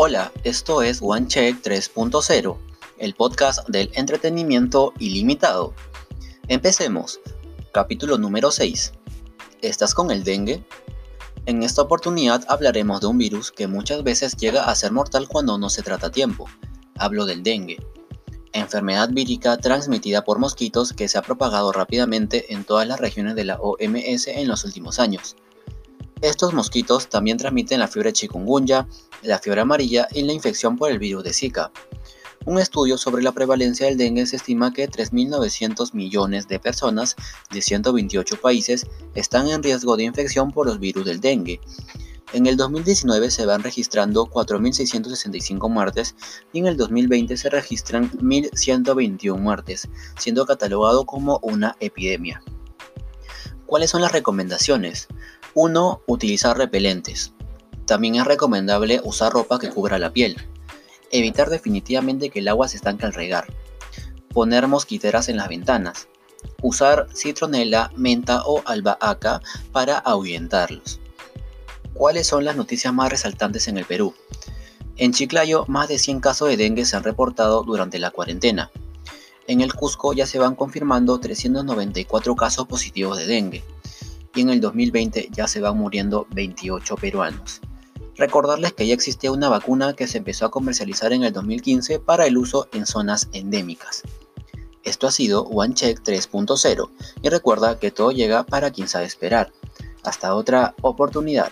Hola, esto es OneCheck 3.0, el podcast del entretenimiento ilimitado. Empecemos. Capítulo número 6. ¿Estás con el dengue? En esta oportunidad hablaremos de un virus que muchas veces llega a ser mortal cuando no se trata a tiempo. Hablo del dengue enfermedad vírica transmitida por mosquitos que se ha propagado rápidamente en todas las regiones de la OMS en los últimos años. Estos mosquitos también transmiten la fiebre chikungunya, la fiebre amarilla y la infección por el virus de Zika. Un estudio sobre la prevalencia del dengue se estima que 3.900 millones de personas de 128 países están en riesgo de infección por los virus del dengue, en el 2019 se van registrando 4.665 muertes y en el 2020 se registran 1.121 muertes, siendo catalogado como una epidemia. ¿Cuáles son las recomendaciones? 1. Utilizar repelentes. También es recomendable usar ropa que cubra la piel. Evitar definitivamente que el agua se estanque al regar. Poner mosquiteras en las ventanas. Usar citronela, menta o albahaca para ahuyentarlos. ¿Cuáles son las noticias más resaltantes en el Perú? En Chiclayo, más de 100 casos de dengue se han reportado durante la cuarentena. En el Cusco ya se van confirmando 394 casos positivos de dengue. En el 2020 ya se van muriendo 28 peruanos. Recordarles que ya existía una vacuna que se empezó a comercializar en el 2015 para el uso en zonas endémicas. Esto ha sido OneCheck 3.0 y recuerda que todo llega para quien sabe esperar. Hasta otra oportunidad.